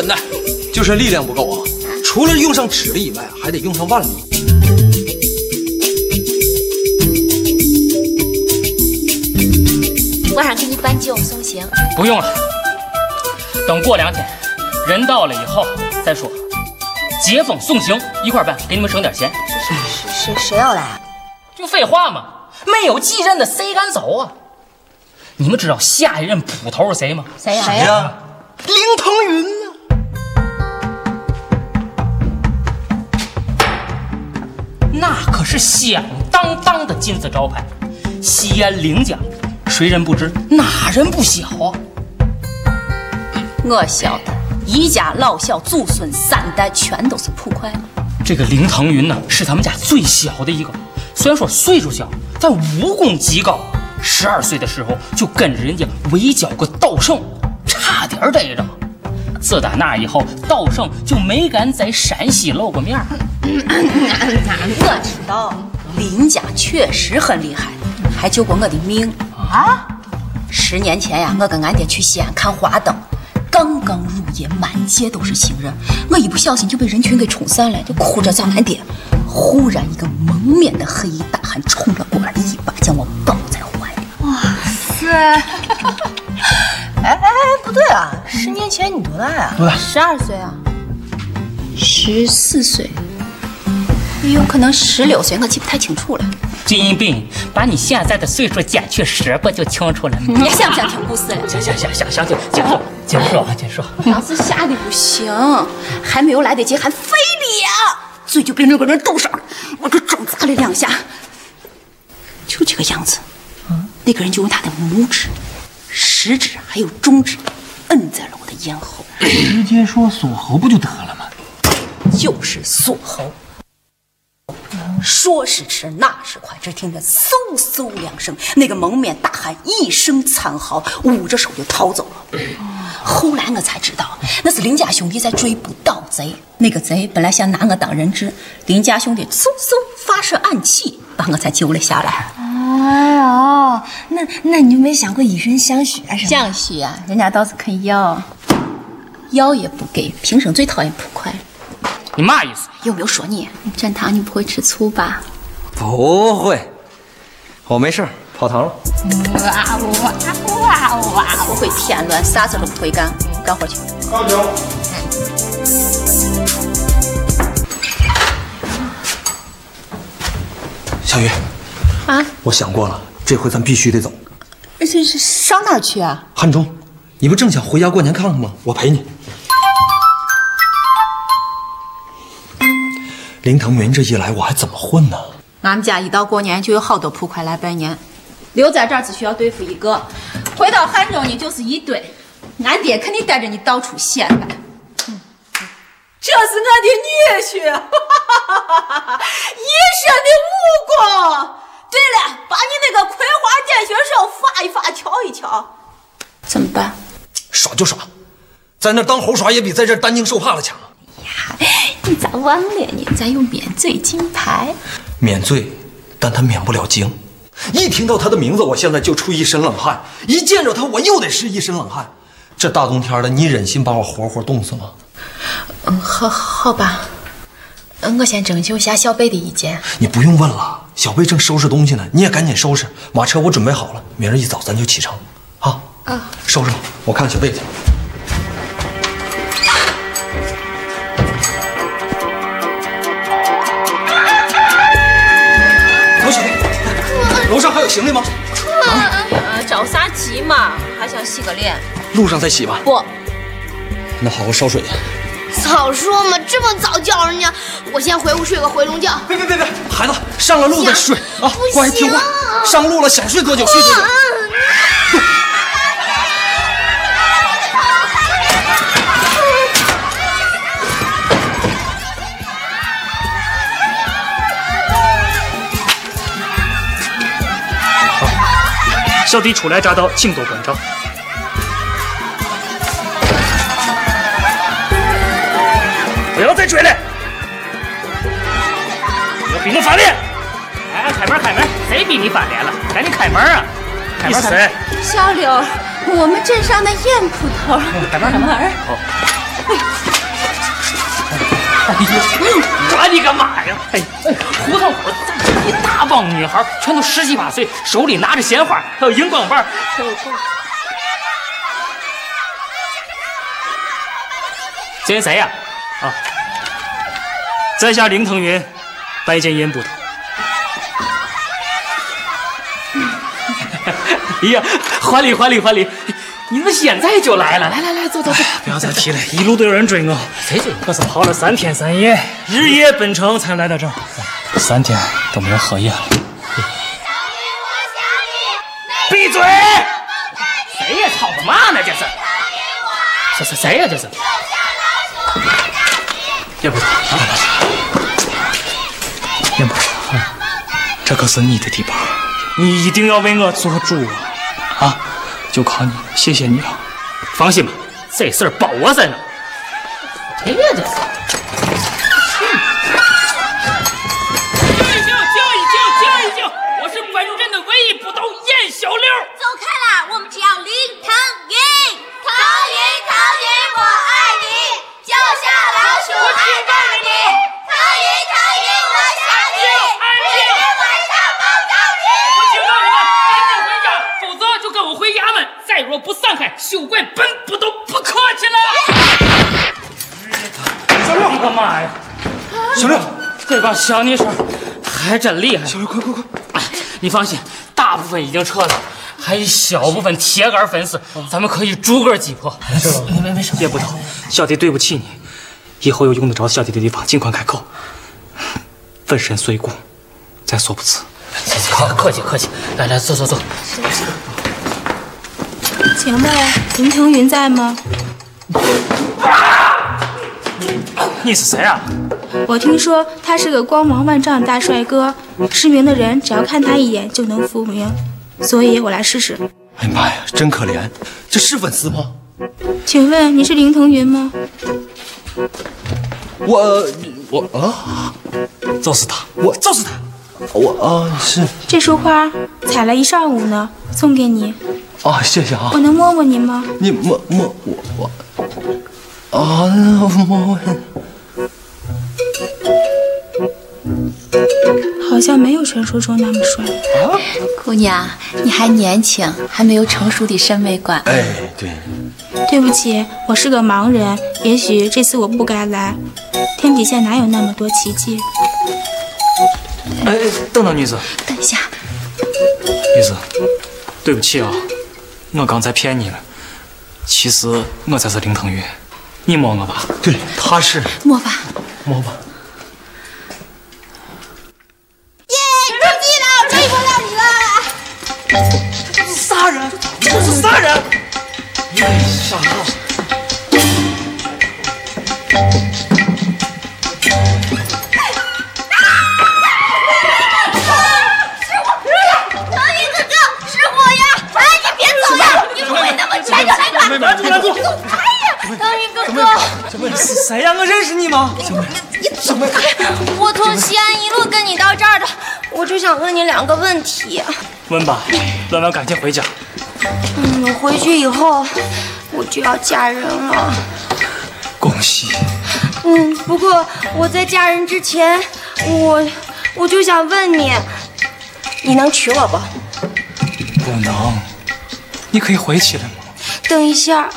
准的，就是力量不够啊！除了用上指力以外，还得用上腕力。晚上给你搬酒送行。不用了，等过两天人到了以后再说。接风送行一块办，给你们省点钱。谁谁谁要来？就废话嘛，没有继任的谁敢走啊？你们知道下一任捕头是谁吗？谁呀？谁呀？林腾云是响当当的金字招牌，西安凌家，谁人不知？哪人不晓啊？我晓得，一家老小祖孙三代全都是捕快。这个林腾云呢，是他们家最小的一个，虽然说岁数小，但武功极高。十二岁的时候就跟着人家围剿过道圣，差点逮着。自打那以后，道圣就没敢在陕西露过面儿。我知道，林家确实很厉害，还救过我的命啊！十年前呀，我跟俺爹去西安看花灯，刚刚入夜，满街都是行人，我一不小心就被人群给冲散了，就哭着找俺爹。忽然，一个蒙面的黑衣大汉冲了过来，一把将我抱在怀里。哇塞！哎哎哎，不对啊，十年前你多大呀？多大？十二岁啊，十四岁，有可能十六岁，我记不太清楚了。金兵，把你现在的岁数减去十，不就清楚了？你还想不想听故事 了？想想想想想听，结束，结束，结束。老子吓得不行，还没有来得及喊非礼呀，嘴就被那个人堵上了。我这撞砸了两下，就这个样子。那个人就用他的拇指、食指还有中指摁在了我的咽喉，直接说锁喉不就得了吗？就是锁喉。说时迟，那时快，只听见嗖嗖两声，那个蒙面大汉一声惨嚎，捂着手就逃走了。后来我才知道，那是林家兄弟在追捕盗贼。那个贼本来想拿我当人质，林家兄弟嗖嗖发射暗器，把我才救了下来。哎呦，那那你就没想过以身相许啊？什么？相许啊，人家倒是肯要，要也不给，平生最讨厌捕快。你嘛意思？有没有说你？蘸糖你不会吃醋吧？不会，我没事儿，跑堂了。哇哇哇哇！不会添乱，啥事都不会干，干活去。高九。小鱼，啊，我想过了，这回咱必须得走。而且是上哪儿去啊？汉中，你不正想回家过年看看吗？我陪你。林腾云这一来，我还怎么混呢？俺们家一到过年就有好多捕快来拜年，留在这儿只需要对付一个，回到汉中你就是一堆。俺爹肯定带着你到处显摆。嗯这是我的女婿，一身的武功。对了，把你那个葵花点穴手发一发，瞧一瞧。怎么办？耍就耍，在那当猴耍也比在这担惊受怕的强。呀，你咋忘了你？咱有免罪金牌。免罪，但他免不了惊。一听到他的名字，我现在就出一身冷汗；一见着他，我又得是一身冷汗。这大冬天的，你忍心把我活活冻死吗？嗯，好，好吧。嗯，我先征求一下小贝的意见。你不用问了，小贝正收拾东西呢，你也赶紧收拾。马车我准备好了，明儿一早咱就启程。啊啊，收拾吧，我看看小贝去。走，小贝，楼上还有行李吗？呃，着啥急嘛？还想洗个脸？路上再洗吧。不，那好好烧水去。早说嘛，这么早叫人家，我先回屋睡个回笼觉。别别别别，孩子，上了路再睡啊！不乖，听话，上路了想睡多久睡多久。小弟初来乍到，请多关照。不要再追了，要逼我翻脸！哎，开门开门，谁逼你翻脸了？赶紧开门啊！开门谁？小柳，我们镇上的燕捕头。开门开门。门。好。我的个妈呀！哎，胡同口这一大帮女孩，全都十七八岁，手里拿着鲜花，还有荧光棒，还有这是谁呀？啊，在下林腾云，拜见烟捕头。哎呀，还礼还礼还礼！你们现在就来了，来来来，坐坐坐。不要再提了，一路都有人追我，谁追？我是跑了三天三夜，日夜奔城才来到这儿，三天都没有合眼了。闭嘴！谁呀？吵什么呢？这是？这是谁呀？这是？叶部长，叶部长，这可是你的地盘，你一定要为我做主啊！啊，就靠你，谢谢你了。放心吧，这事儿包我身上。谁呀？这是？若不散开，休怪本部都不客气了。小六，我的妈呀！小六，这帮小泥水还真厉害。小六，快快快！哎，你放心，大部分已经撤了，还有一小部分铁杆粉丝，咱们可以逐个击破。没没没事，严捕头，小弟对不起你，以后有用得着小弟的地方尽管开口，粉身碎骨，在所不辞。客客气客气，来来，走走走。请问林腾云在吗？你是谁啊？我听说他是个光芒万丈的大帅哥，失明的人只要看他一眼就能复明，所以我来试试。哎呀妈呀，真可怜，这是粉丝吗？请问你是林腾云吗？我我啊，就是他，我就是他，我啊是这束花采了一上午呢，送给你，啊，谢谢啊我，能摸摸您吗？你摸摸我我啊摸摸，好像没有传说中那么帅。姑娘，你还年轻，还没有成熟的审美观。哎对，对不起，我是个盲人，也许这次我不该来。天底下哪有那么多奇迹？哎，哎等等，女子，等一下，女子，对不起啊，我刚才骗你了。其实我才是林腾云，你摸我吧。对，他是摸吧。摸吧。耶，出击了，终于摸到你了。杀人，这是杀人！傻腾哎呀，腾云哥哥，是谁呀？我认识你吗？我从西安一路跟你到这儿的，我就想问你两个问题。问吧，问完赶紧回家。嗯，回去以后我就要嫁人了。恭喜！嗯，不过我在嫁人之前，我我就想问你，你能娶我不？不能，你可以回去了吗？等一下，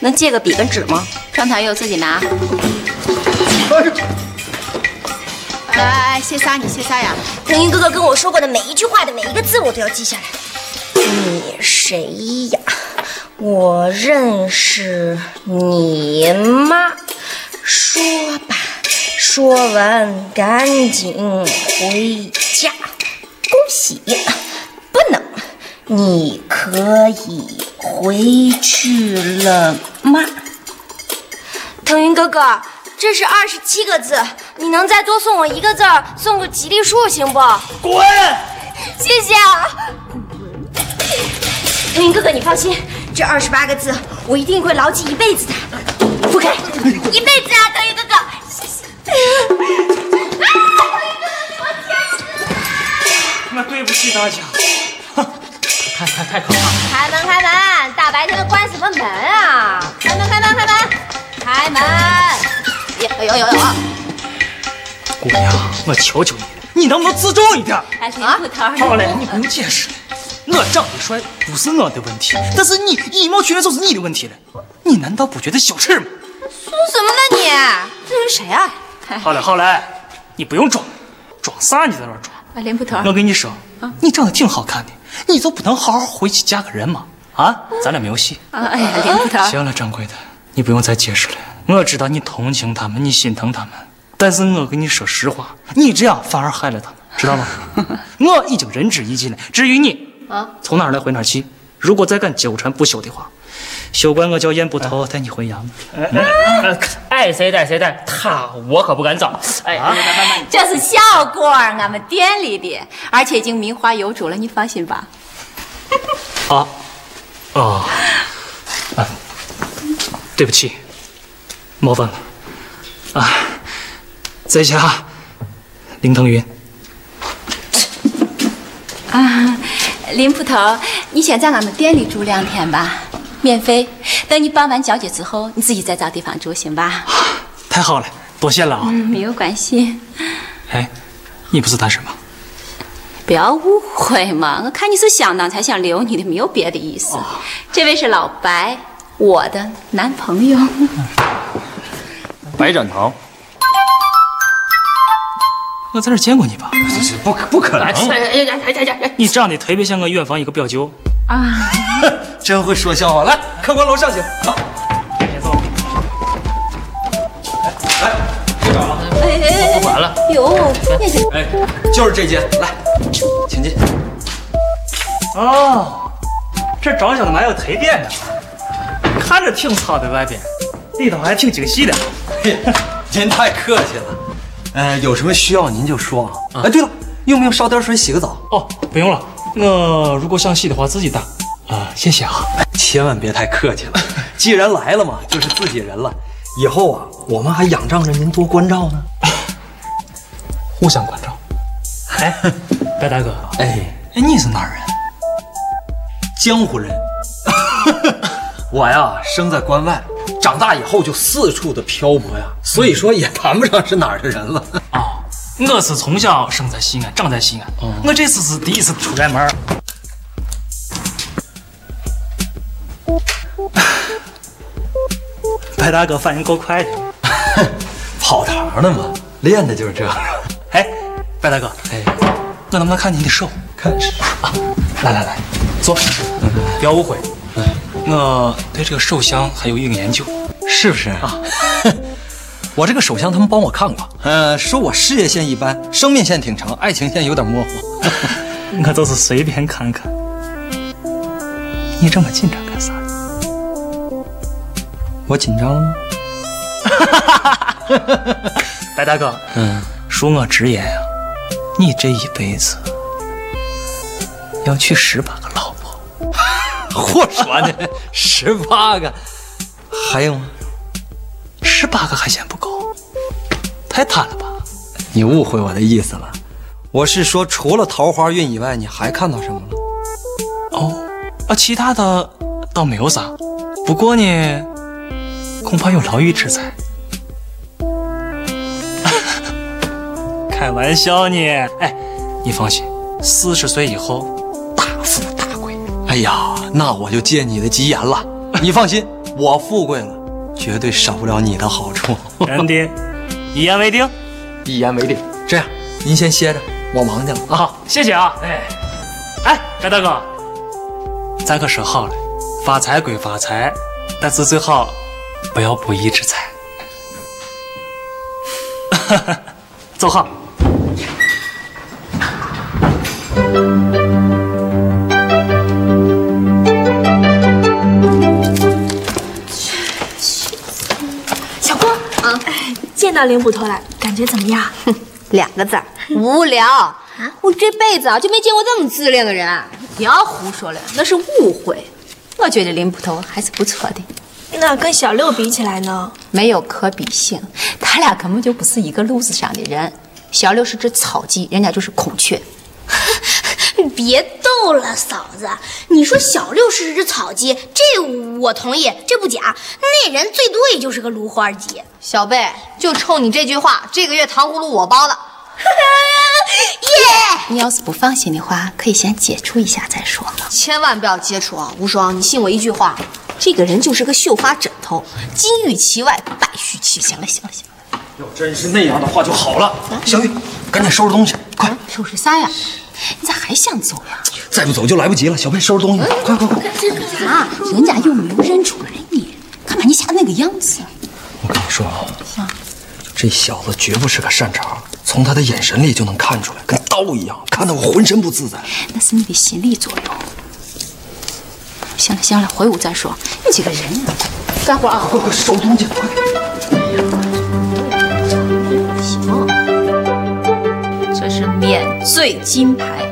能借个笔跟纸吗？张台柚自己拿。哎哎，谢三？你谢三呀？凌云哥哥跟我说过的每一句话的每一个字，我都要记下来。你谁呀？我认识你妈。说吧，说完赶紧回家。恭喜，不能。你可以回去了吗？腾云哥哥，这是二十七个字，你能再多送我一个字儿，送个吉利数行不？滚！谢谢啊。腾云哥哥，你放心，这二十八个字我一定会牢记一辈子的。不给，一辈子啊，腾云哥哥。谢谢。我对不起大家。太太太可怕了！开门，开门！大白天的关什么门啊？开门，开门，开门！开门！呀，哎呦呦呦！姑娘，我求求你了，你能不能自重一点？哎，林捕头，好嘞，你不用解释了。我长得帅不是我的问题，但是你以貌取人就是你的问题了。你难道不觉得羞耻吗？说什么呢你？这是谁啊？好嘞好嘞，你不用装，装啥？你在那装？啊，林捕头，我跟你说，你长得挺好看的，你就不能好好回去嫁个人吗？啊，咱俩没有戏。行了，掌柜的，你不用再解释了。我知道你同情他们，你心疼他们，但是我跟你说实话，你这样反而害了他们，知道吗？我已经仁至义尽了。至于你，啊，从哪儿来回哪儿去。如果再敢纠缠不休的话，休怪我叫燕捕头带你回衙门。爱谁带谁带，他我可不敢找。哎，这是小果儿，俺们店里的，而且已经名花有主了，你放心吧。啊，哦，啊，对不起，冒犯了。啊，在下林腾云。啊，林捕头，你先在俺们店里住两天吧，免费。等你办完交接之后，你自己再找地方住，行吧？太好了，多谢了啊！嗯，没有关系。哎，你不是单身吗？不要误会嘛，我看你是相当才想留你的，没有别的意思。这位是老白，我的男朋友。白展堂，我在这见过你吧？不可不可能！你长得特别像我远房一个表舅。啊，真会说笑话。来，客官楼上请。好，先走。来，别找了。哎哎哎，不管了，哟，哎，就是这间，来，请进。哦，这装修的蛮有特点的，看着挺糙的外边，里头还挺精细的。您太客气了。呃，有什么需要您就说啊。哎，对了，用不用烧点水洗个澡？哦，不用了，我如果想洗的话自己打。啊，谢谢啊。千万别太客气了，既然来了嘛，就是自己人了。以后啊，我们还仰仗着您多关照呢。互相关照。哎，白大哥，哎，哎，你是哪儿人？江湖人。我呀，生在关外，长大以后就四处的漂泊呀，所以说也谈不上是哪儿的人了。哦，我是从小生在西安，长在西安。我这次是第一次出远门儿。白大哥反应够快的。跑堂的嘛，练的就是这。哎，白大哥，哎，我能不能看你的手？看来来来，坐。嗯不要误会，我对这个手相还有一定研究。是不是啊？我这个手相他们帮我看过，呃，说我事业线一般，生命线挺长，爱情线有点模糊。我就是随便看看。你这么紧张干啥？我紧张了吗？白大哥，嗯，恕我直言啊，你这一辈子要娶十八个老婆。胡说呢，十八个，还有吗？十八个还嫌不够，太贪了吧？你误会我的意思了，我是说除了桃花运以外，你还看到什么了？哦，啊，其他的倒没有啥，不过呢，恐怕有牢狱之灾。开玩笑呢，哎，你放心，四十岁以后。哎呀，那我就借你的吉言了。你放心，我富贵了，绝对少不了你的好处。真的，一言为定。一言为定。这样，您先歇着，我忙去了啊。好，谢谢啊。哎，哎，白大哥，咱可说好了，发财归发财，但是最好不要不义之财。走好。到林捕头来，感觉怎么样？哼 两个字儿，无聊啊！我这辈子啊就没见过这么自恋的人。不要胡说了，那是误会。我觉得林捕头还是不错的，那跟小六比起来呢？没有可比性，他俩根本就不是一个路子上的人。小六是只草鸡，人家就是孔雀。别逗了，嫂子。你说小六是只草鸡，这我同意，这不假。那人最多也就是个芦花鸡。小贝，就冲你这句话，这个月糖葫芦我包了。耶！你要是不放心的话，可以先接触一下再说。千万不要接触啊！无双，你信我一句话，这个人就是个绣花枕头，金玉其外，败絮其中。行了行了行了，要真是那样的话就好了。小玉，赶紧收拾东西，快！收拾啥呀？你咋还想走呀？再不走就来不及了。小贝，收拾东西，快快快！干啥？人家又没有认出来你？看把你吓那个样子。我跟你说啊，这小子绝不是个善茬，从他的眼神里就能看出来，跟刀一样，看得我浑身不自在。那是你的心理作用。行了行了，回屋再说。你这个人啊，干活啊！快快收东西，快！免罪金牌，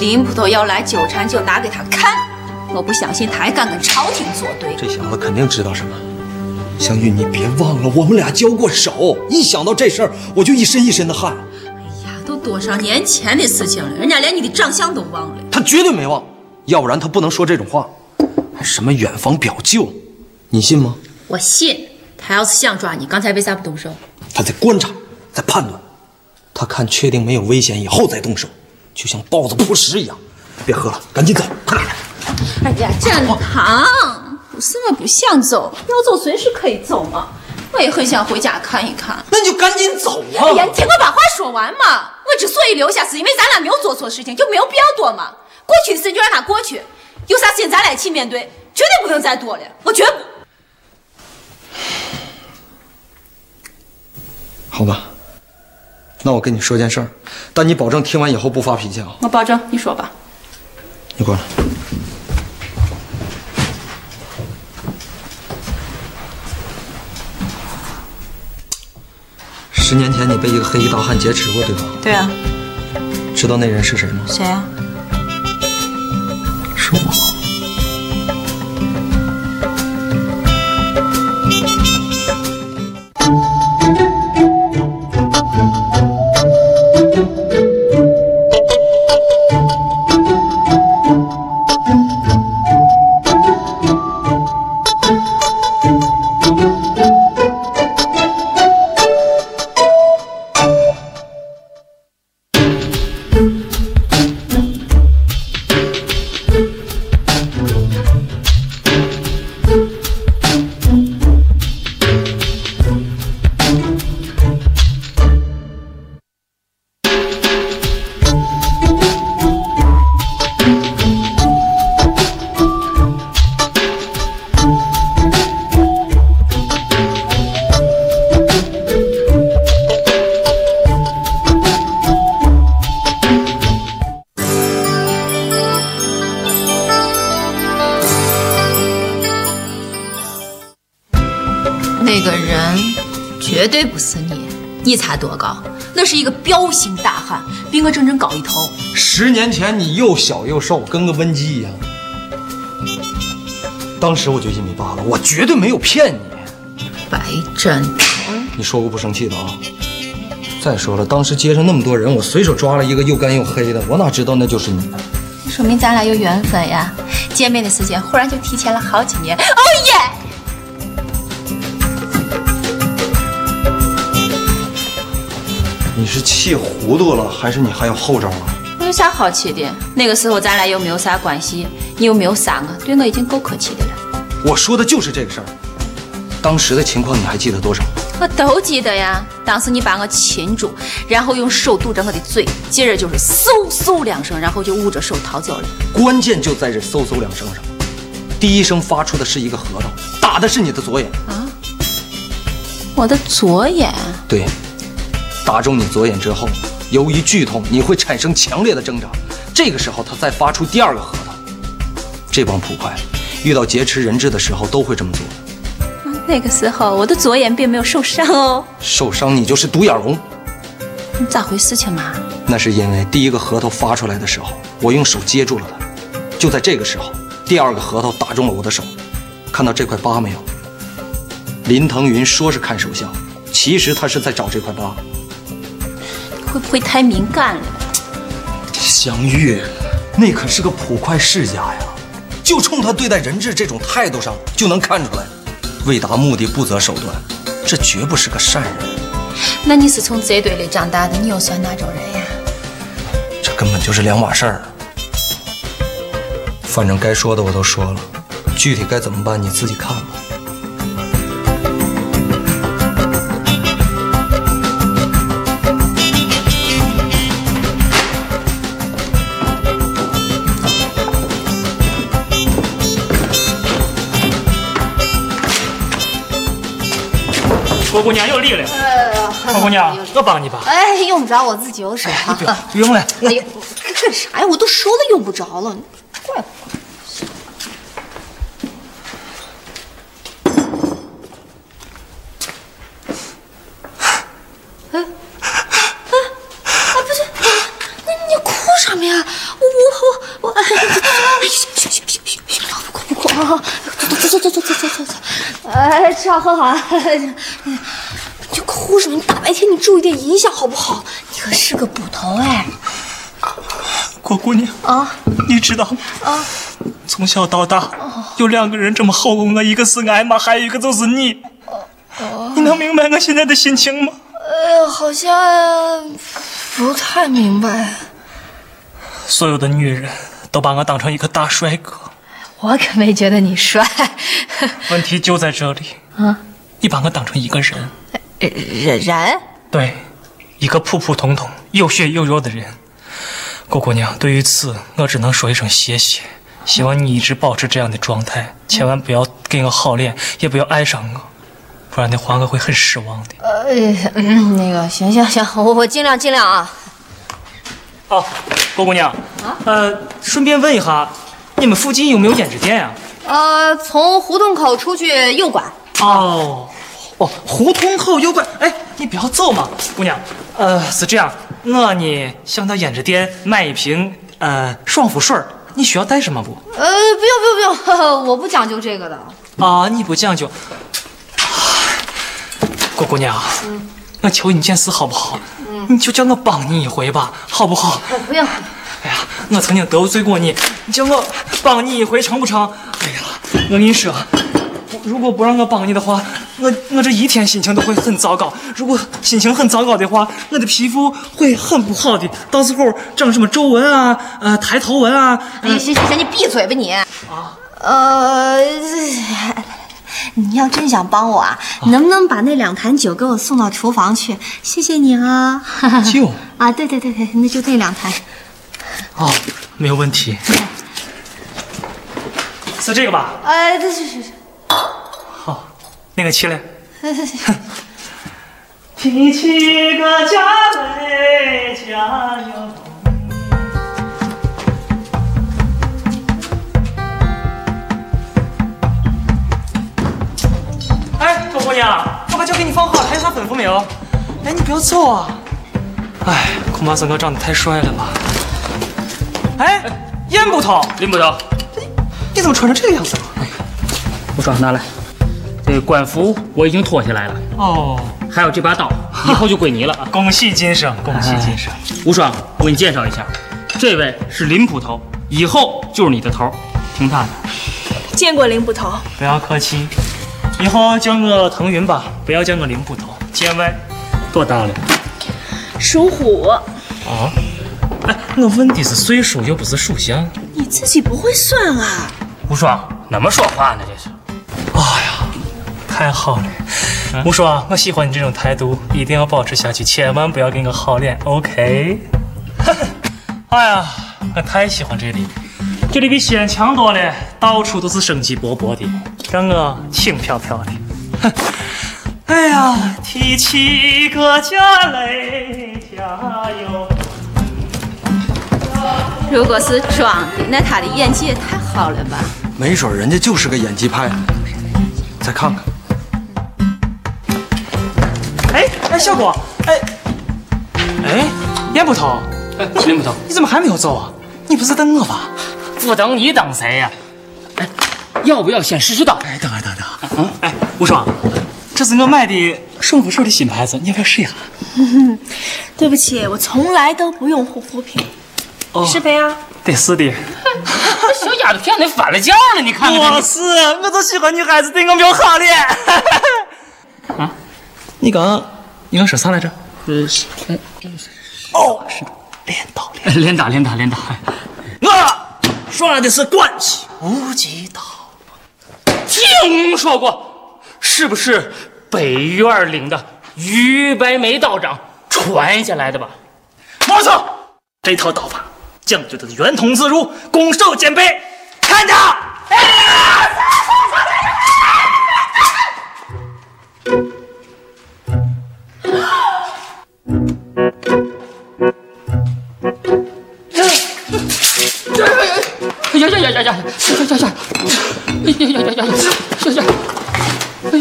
林捕头要来纠缠就拿给他看。我不相信他还敢跟朝廷作对。这小子肯定知道什么。湘玉，你别忘了，我们俩交过手。一想到这事儿，我就一身一身的汗。哎呀，都多少年前的事情了，人家连你的长相都忘了。他绝对没忘，要不然他不能说这种话。什么远房表舅，你信吗？我信。他要是想抓你，刚才为啥不动手？他在观察，在判断。他看确定没有危险以后再动手，就像豹子扑食一样。别喝了，赶紧走，快点！哎呀，展堂，不是我不想走，要走随时可以走嘛。我也很想回家看一看。那你就赶紧走啊！哎呀，你听我把话说完嘛。我之所以留下，是因为咱俩没有做错事情，就没有必要躲嘛。过去的事就让它过去，有啥事情咱俩一起面对，绝对不能再躲了。我绝不。好吧，那我跟你说件事儿，但你保证听完以后不发脾气啊！我保证，你说吧。你过来。十年前你被一个黑衣大汉劫持过，对吧？对啊。知道那人是谁吗？谁啊？绝对不是你，你才多高？那是一个彪形大汉，比我整整高一头。十年前你又小又瘦，跟个温鸡一样。当时我就一米八了，我绝对没有骗你。白真，你说过不生气的啊？再说了，当时街上那么多人，我随手抓了一个又干又黑的，我哪知道那就是你？说明咱俩有缘分呀！见面的时间忽然就提前了好几年。哦耶！是气糊涂了，还是你还有后招啊？我有啥好气的？那个时候咱俩又没有啥关系，你又没有杀我，对我已经够客气的了。我说的就是这个事儿。当时的情况你还记得多少？我都记得呀。当时你把我擒住，然后用手堵着我的嘴，接着就是嗖嗖两声，然后就捂着手逃走了。关键就在这嗖嗖两声上。第一声发出的是一个核桃，打的是你的左眼。啊？我的左眼？对，打中你左眼之后，由于剧痛，你会产生强烈的挣扎。这个时候，他再发出第二个核桃。这帮捕快遇到劫持人质的时候都会这么做。那个时候我的左眼并没有受伤哦。受伤你就是独眼龙。你咋回事情嘛？那是因为第一个核桃发出来的时候，我用手接住了它。就在这个时候，第二个核桃打中了我的手。看到这块疤没有？林腾云说是看手相，其实他是在找这块疤。会不会太敏感了？香玉，那可是个捕快世家呀，就冲他对待人质这种态度上就能看出来，为达目的不择手段，这绝不是个善人。那你是从贼堆里长大的，你又算哪种人呀？这根本就是两码事儿。反正该说的我都说了，具体该怎么办你自己看吧。郭姑娘又厉了。郭姑娘，我帮你吧。哎，用不着，我自己有手。不用，不用了。哎呦，干啥呀？我都说了用不着了，怪不怪？哎，哎，啊，不是，那你哭什么呀？我我我我，哎，行行行行行行，不哭不哭啊！哎吃好喝好啊。你哭什么？大白天你注意点影响好不好？你可是个捕头哎。郭姑娘啊？你知道吗啊？从小到大有两个人这么厚过我一个是挨骂还有一个就是你你能明白我现在的心情吗？呃好像不太明白。所有的女人都把我当成一个大帅哥。我可没觉得你帅。问题就在这里啊！你把我当成一个人。人人对，一个普普通通、有血有肉的人。郭姑娘，对于此，我只能说一声谢谢。希望你一直保持这样的状态，千万不要给我好脸，也不要爱上我，不然的话我会很失望的。呃，嗯，那个，行行行，我我尽量尽量啊。哦，郭姑娘，啊，呃，顺便问一下，你们附近有没有胭脂店呀？呃，从胡同口出去右拐。哦。哦，胡同口右拐。哎，你不要走嘛，姑娘。呃，是这样，我呢想到胭脂店买一瓶呃爽肤水你需要带什么不？呃，不用不用不用，我不讲究这个的。啊，你不讲究？郭姑娘，嗯，我求你件事好不好？嗯，你就叫我帮你一回吧，好不好？不用。哎呀，我曾经得罪过你，你叫我帮你一回成不成？哎呀，我跟你说。如果不让我帮你的话，我我这一天心情都会很糟糕。如果心情很糟糕的话，我的皮肤会很不好的，到时候长什么皱纹啊，呃，抬头纹啊。哎行行行，你闭嘴吧你。啊。呃，你要真想帮我啊，能不能把那两坛酒给我送到厨房去？谢谢你啊。酒 啊，对对对对，那就那两坛。哦，没有问题。是这个吧？哎，对是是是。好，那个起来。提起个家来，家有哎，郭姑娘，我把酒给你放好了，还有啥吩咐没有？哎，你不要走啊！哎，恐怕三哥长得太帅了吧？哎，烟捕头，林捕头，你怎么穿成这个样子了？我说拿来，这个官服我已经脱下来了。哦，还有这把刀，以后就归你了啊！恭喜金生，恭喜金生。吴双，我给你介绍一下，这位是林捕头，以后就是你的头，听他的。见过林捕头，不要客气，以后叫个腾云吧，不要叫个林捕头。见外，多大了？属虎。啊？哎，我问的是岁数，又不是属相。你自己不会算啊？无双，那么说话呢？这是。哎呀，太好了！无双，我喜欢你这种态度，一定要保持下去，千万不要给我好脸，OK？哎呀，我太喜欢这里，这里比西安强多了，到处都是生机勃勃的，让我轻飘飘的。哼 哎呀，提起个家来，家有。如果是装的，那他的演技也太好了吧？没准人家就是个演技派。再看看。哎哎，小郭，哎哎，严捕头，哎，林捕头，你怎么还没有走啊？你不是等我吧？不等你等谁呀？哎，要不要先试试刀？哎，等啊等等。嗯，哎，吴双，这是我买的爽肤水的新牌子，你要不要试一下？对不起，我从来都不用护肤品。是呗啊？得是的。这 小丫头骗你翻了酱了，你看看。我是，我就喜欢女孩子对我没有好脸。啊？你刚刚你刚说啥来着？哦，是练刀连。连打连打连打。我耍的是关系无极刀。听说过，是不是北院领的于白眉道长传下来的吧？没错，这套刀法讲究的圆通自如，攻守兼备。看着。呀呀呀呀呀呀呀呀呀呀呀呀呀呀呀呀呀呀呀！哎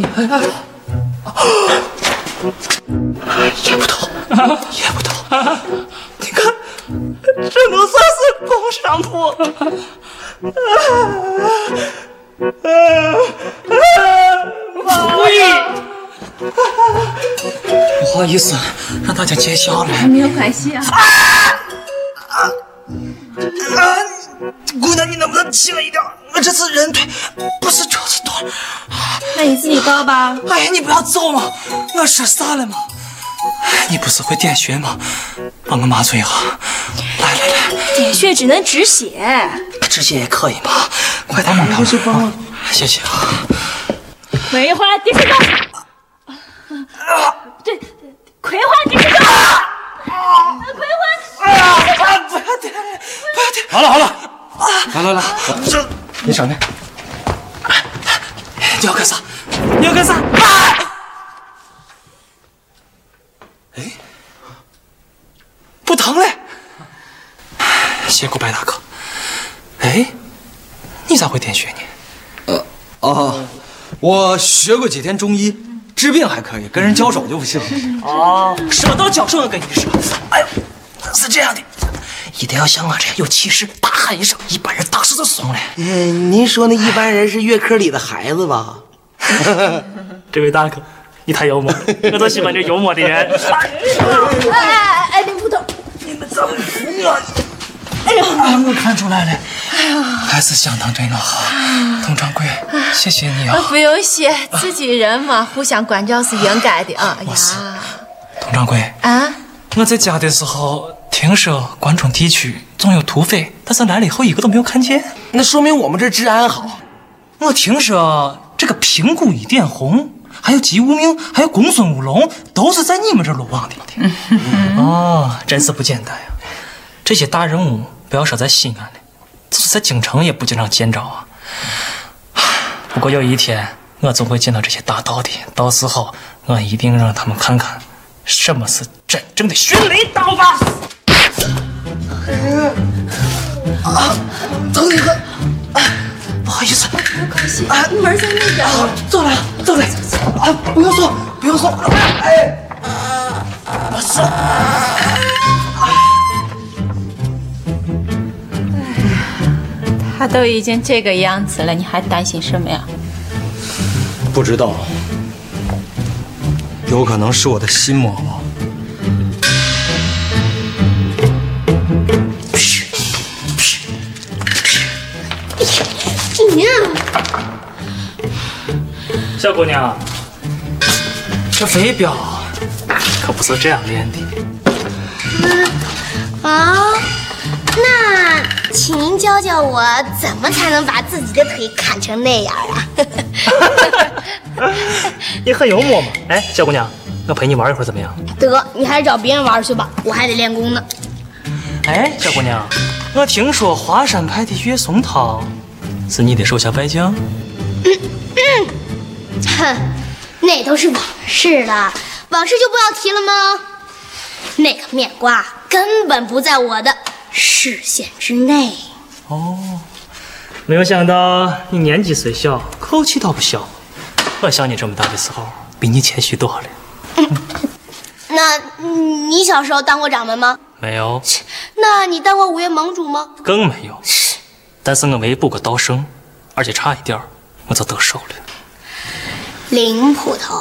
呀呀呀呀！也不痛，也不痛。你看，这能算是工伤不？喂，不好意思，让大家见笑了。没有关系啊啊。啊，姑娘，你能不能轻一点？我这是人腿，不是车子断。那你自己抱吧。哎呀，你不要走嘛！我说啥了嘛？你不是会点穴吗？帮我麻醉一下。来来来，点穴只能止血，止血也可以嘛？快点我。谢谢啊。葵花滴血咒。对，葵花滴血啊。葵花。哎呀！不要点，不要点。好了好了，啊来来来，你上来。你要干啥？你要干啥？啊！哎，不疼嘞！谢过白大哥。哎，你咋会点穴呢？呃啊，我学过几天中医，治病还可以，跟人交手就不行。哦，说到交手，的跟你说，哎呦，是这样的，一定要像我这样有气势，大喊一声，一般人当时就怂了。嗯，您说那一般人是月科里的孩子吧？这位大哥，你太幽默，我就喜欢这幽默的人。哎哎哎，林捕头，你们怎么我？哎呀，我看出来了，哎呀，还是相当对我好，佟掌柜，谢谢你啊。不用谢，自己人嘛，互相关照是应该的啊。我是，佟掌柜，啊，我在家的时候听说关中地区总有土匪，但是来了以后一个都没有看见。那说明我们这治安好。我听说这个平谷一点红，还有姬无命，还有公孙无龙，都是在你们这儿落网的。哦，真是不简单呀！这些大人物不要说在西安了，就是在京城也不经常见着啊。不过有一天我总会见到这些大道的，到时候我一定让他们看看什么是真正的迅雷刀法。啊，疼你个！不好意思，啊，门在那边。走了，走了，啊，不用送，不用送，哎，我是。他都已经这个样子了，你还担心什么呀？不知道，有可能是我的心魔吧。你呀，小姑娘，这飞镖可不是这样练的。啊，那请您教教我怎么才能把自己的腿砍成那样啊？你很幽默嘛。哎，小姑娘，我陪你玩一会儿怎么样？得，你还是找别人玩去吧，我还得练功呢。哎，小姑娘，我听说华山派的岳松涛是你的手下败将。哼，那都是往事了，往事就不要提了吗？那个面瓜根本不在我的视线之内。哦，没有想到你年纪虽小，口气倒不小。我像你这么大的时候，比你谦虚多了。那你小时候当过掌门吗？没有，那你当过五岳盟主吗？更没有。但是我没补过刀生，而且差一点儿我就得手了。林捕头，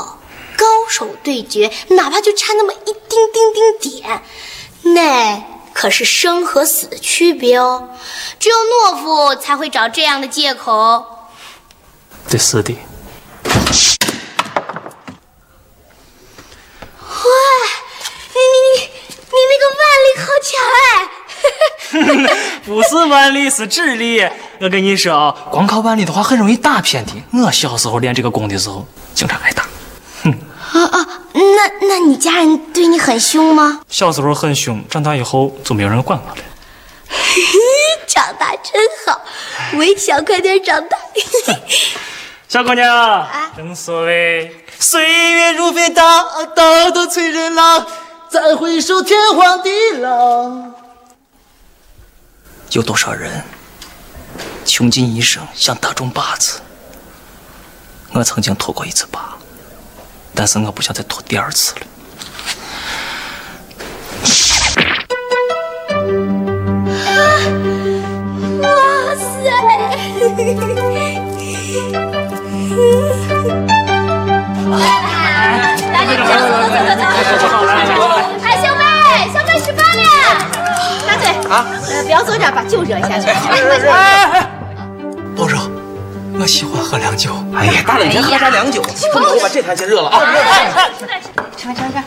高手对决，哪怕就差那么一丁丁丁点，那可是生和死的区别哦。只有懦夫才会找这样的借口。对，是的。哇，你你你你那个腕力好强哎！不是腕力，是智力。我跟你说啊，光靠腕力的话，很容易打偏的。我小时候练这个功的时候，经常挨打。哼啊啊，那那你家人对你很凶吗？小时候很凶，长大以后就没有人管我了。长大真好，我也想快点长大。小姑娘，正所谓岁月如飞刀，刀刀催人老。再回首，天荒地老。有多少人穷尽一生想打中靶子？我曾经脱过一次靶，但是我不想再拖第二次了。哇塞！来来，走走走走走走。哎，小妹，小妹吃饭了。大嘴啊，呃，不要坐这儿，把酒热一下去。哎，保热，我喜欢喝凉酒。哎呀，大冷天喝啥凉酒？不能我把这坛先热了啊！吃饭吃饭吃饭。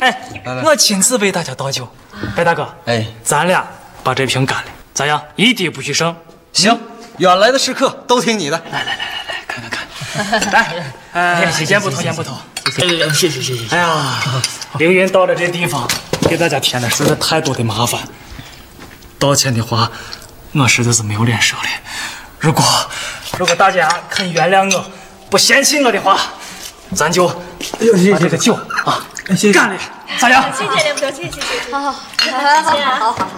哎，我亲自为大家倒酒。白大哥，哎，咱俩把这瓶干了，咋样？一滴不许剩。行，远来的食客都听你的。来来来来来，看看看。来，哎，先不偷，先不偷。谢谢谢谢谢谢。哎呀，凌云到了这地方，给大家添了实在太多的麻烦。道歉的话，我实在是没有脸说了。如果如果大家肯原谅我，不嫌弃我的话，咱就把这个酒啊干了，咋样？谢谢刘总，谢谢谢谢。好好好好好好好。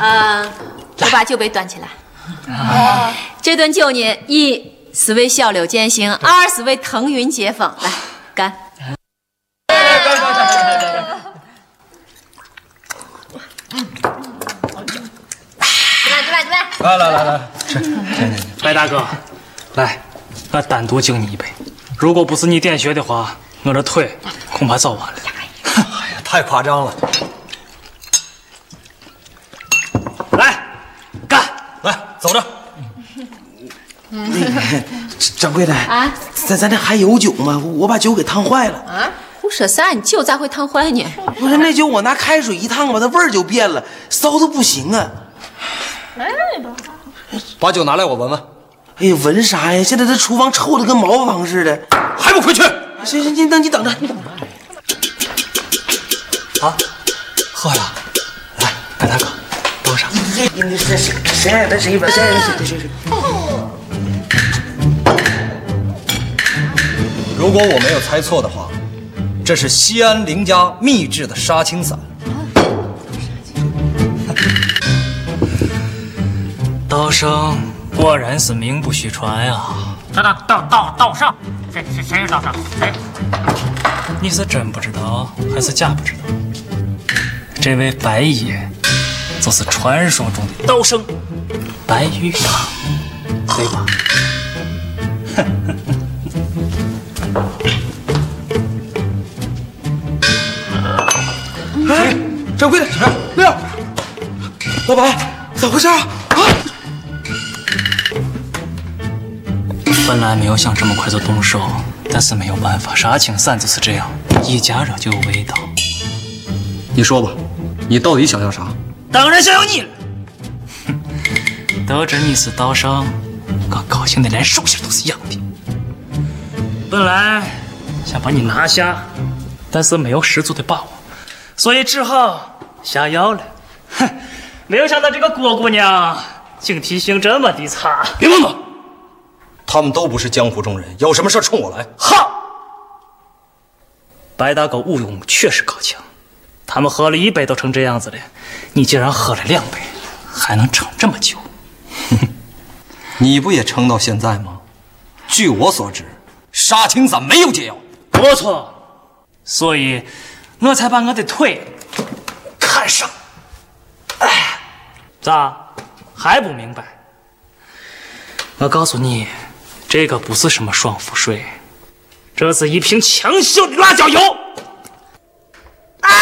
嗯，我把酒杯端起来。这顿酒呢，一是为小柳践行，二是为腾云接风。来，干！吃饭吃饭吃饭。来来来来，吃。白大哥，来，我单独敬你一杯。如果不是你点穴的话，我这腿恐怕早完了。哎呀，太夸张了。来，干！来，走着。掌柜的啊，咱咱这还有酒吗？我把酒给烫坏了。啊，胡说啥？你酒咋会烫坏呢？不是那酒，我拿开水一烫吧，它味儿就变了，骚的不行啊。把酒拿来，我闻闻。哎呀，闻啥呀？现在这厨房臭的跟茅房似的。还不快去！行行行，那你等着，你等着。好，喝了。来，白大哥，倒上。你，你谁谁谁爱闻谁闻，谁爱闻谁谁谁。如果我没有猜错的话，这是西安林家秘制的杀青散。刀生果然是名不虚传呀！道道道道道上，谁谁谁是道上？谁？你是真不知道还是假不知道？这位白爷就是传说中的刀生白玉堂，对吧？哎，掌柜的，亮，老板，咋回事啊？本来没有想这么快就动手，但是没有办法，杀青散就是这样，一加热就有味道。你说吧，你到底想要啥？当然想要你了。哼，得知你是道上，我高兴的连手心都是痒的。本来想把你拿下，但是没有十足的把握，所以只好下药了。哼，没有想到这个郭姑娘警惕性这么的差。别问我，他们都不是江湖中人，有什么事冲我来。好，白大哥武勇确实高强，他们喝了一杯都成这样子了，你竟然喝了两杯，还能撑这么久？你不也撑到现在吗？据我所知，杀青散没有解药。不错，所以我才把我的腿砍上。哎，咋还不明白？我告诉你，这个不是什么爽肤水，这是一瓶强效的辣椒油。啊！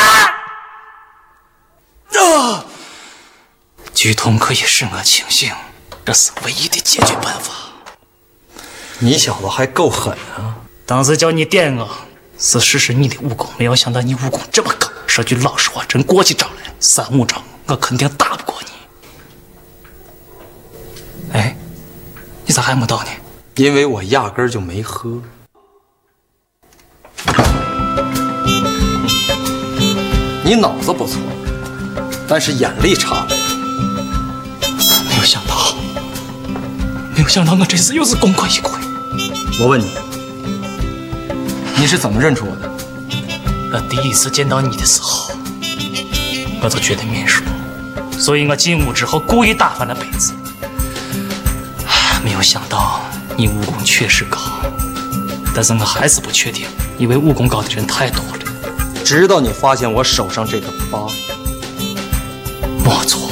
啊！剧痛可以使我清醒，这是唯一的解决办法。你小子还够狠啊！当时叫你点我，是试试你的武功，没有想到你武功这么高。说句老实话，真过起招来，三五招我肯定打不过你。哎，你咋还没到呢？因为我压根儿就没喝。你脑子不错，但是眼力差了。没有想到，没有想到我这次又是功亏一篑。我问你，你是怎么认出我的？我第一次见到你的时候，我就觉得面熟，所以我进屋之后故意打翻了杯子。没有想到你武功确实高，但是我还是不确定，因为武功高的人太多了。直到你发现我手上这个疤，没错。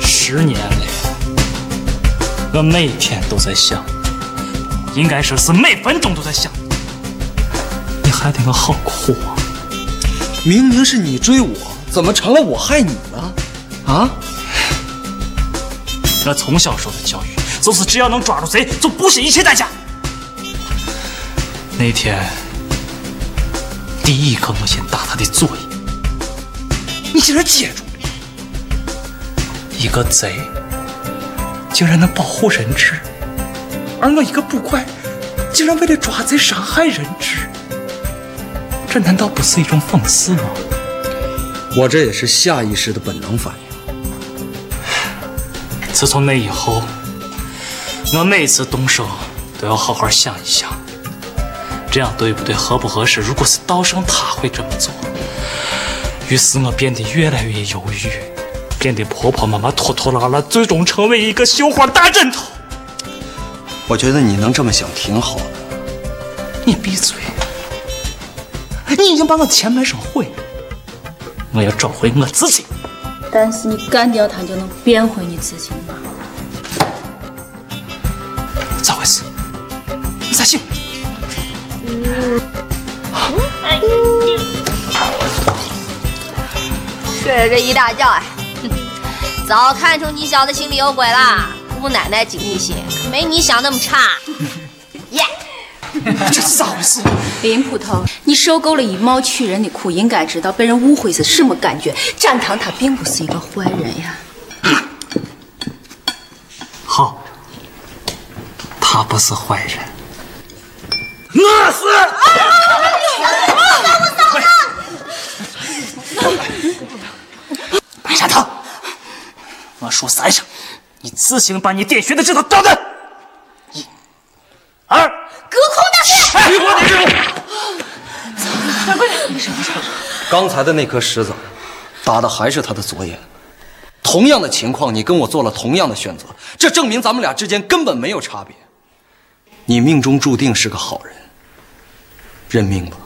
十年了，我每天都在想，应该说是每分钟都在想，你害得我好苦啊！明明是你追我，怎么成了我害你呢？啊！我从小受的教育就是只要能抓住贼，就不惜一切代价。那天，第一个我先打他的左翼，你竟然接住了。一个贼竟然能保护人质，而我一个捕快竟然为了抓贼伤害人质，这难道不是一种讽刺吗？我这也是下意识的本能反应。自从那以后，我每次动手都要好好想一想，这样对不对，合不合适。如果是道生他会这么做，于是我变得越来越犹豫，变得婆婆妈妈、拖拖拉拉，最终成为一个绣花大枕头。我觉得你能这么想挺好的。你闭嘴！你已经把我前半生毁了，我要找回我自己。但是你干掉他就能变回你自己吗？咋回事？你咋醒？睡了这一大觉哎，早看出你小子心里有鬼了。姑奶奶警惕性可没你想那么差。耶！这是咋回事？林捕头，你受够了以貌取人的苦，应该知道被人误会是什么感觉。展堂他并不是一个坏人呀。好，他不是坏人，我是。白展堂，我说三声，你自行把你点穴的指头掉断。一、二，隔空大师，给我点指头。刚才的那颗石子，打的还是他的左眼。同样的情况，你跟我做了同样的选择，这证明咱们俩之间根本没有差别。你命中注定是个好人，认命吧。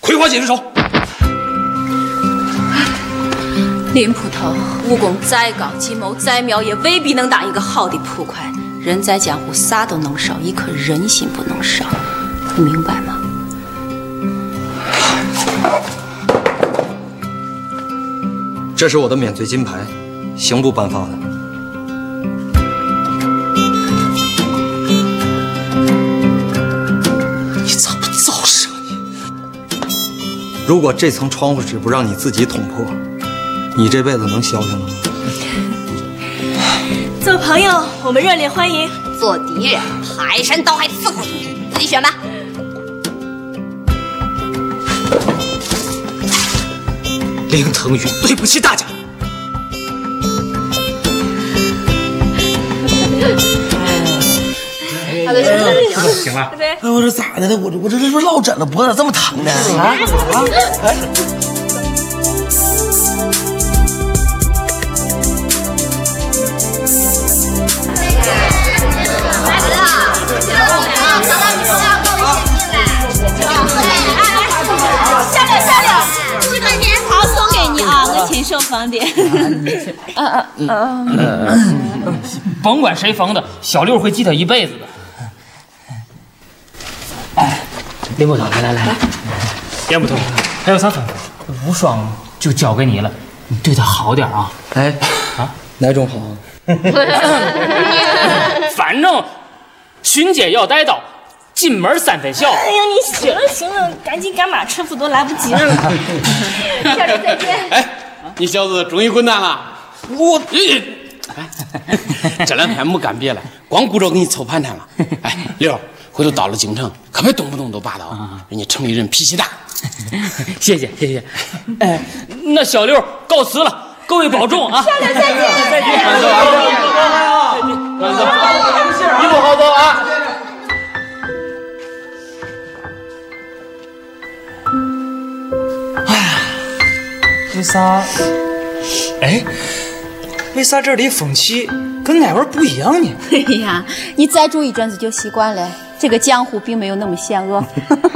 葵花解释手。林捕头，武功再高，计谋再妙，也未必能当一个好的捕快。人在江湖，啥都能少，一颗人心不能少，你明白吗？这是我的免罪金牌，刑部颁发的。你咋不早说呢？如果这层窗户纸不让你自己捅破，你这辈子能消停了吗？做朋友，我们热烈欢迎。做敌人，排山倒海伺候你，自己选吧。林腾云，对不起大家。行了，哎，我这咋的了？我这我这是不是落枕了，脖子咋这么疼呢？啊啊！哎下来下来，这个年桃送给你啊，我亲手放的。甭管谁缝的，小六会记他一辈子的。哎，林捕头，来来来，严捕头，还有啥吩咐？无双就交给你了，你对他好点啊。哎，啊，哪种好？反正巡街要带刀，进门三分笑。哎呀，你行了行了，赶紧赶马，车夫都来不及了。小刘再见。哎，你小子终于滚蛋了！我，这两天没干别的，光顾着给你凑盘缠了。哎，六，回头到了京城，可别动不动都霸道，人家城里人脾气大。谢谢谢谢。哎，那小六告辞了，各位保重啊！小刘再见。再见，慢走啊！慢走，一路好。走啊！为啥？哎，为啥这里风气跟俺们不一样呢？哎呀，你再住一阵子就习惯了。这个江湖并没有那么险恶。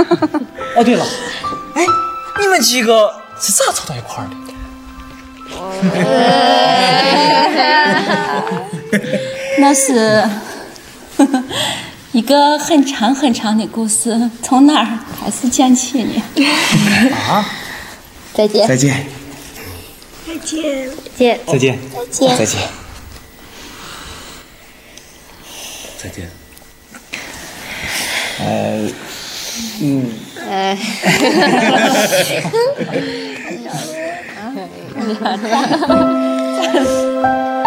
哦，对了，哎，你们几个是咋凑到一块儿的？那是一个很长很长的故事，从哪儿开始讲起呢？啊，再见。再见，再见。见，再见，再见。再见。再见。呃，嗯，哎，哎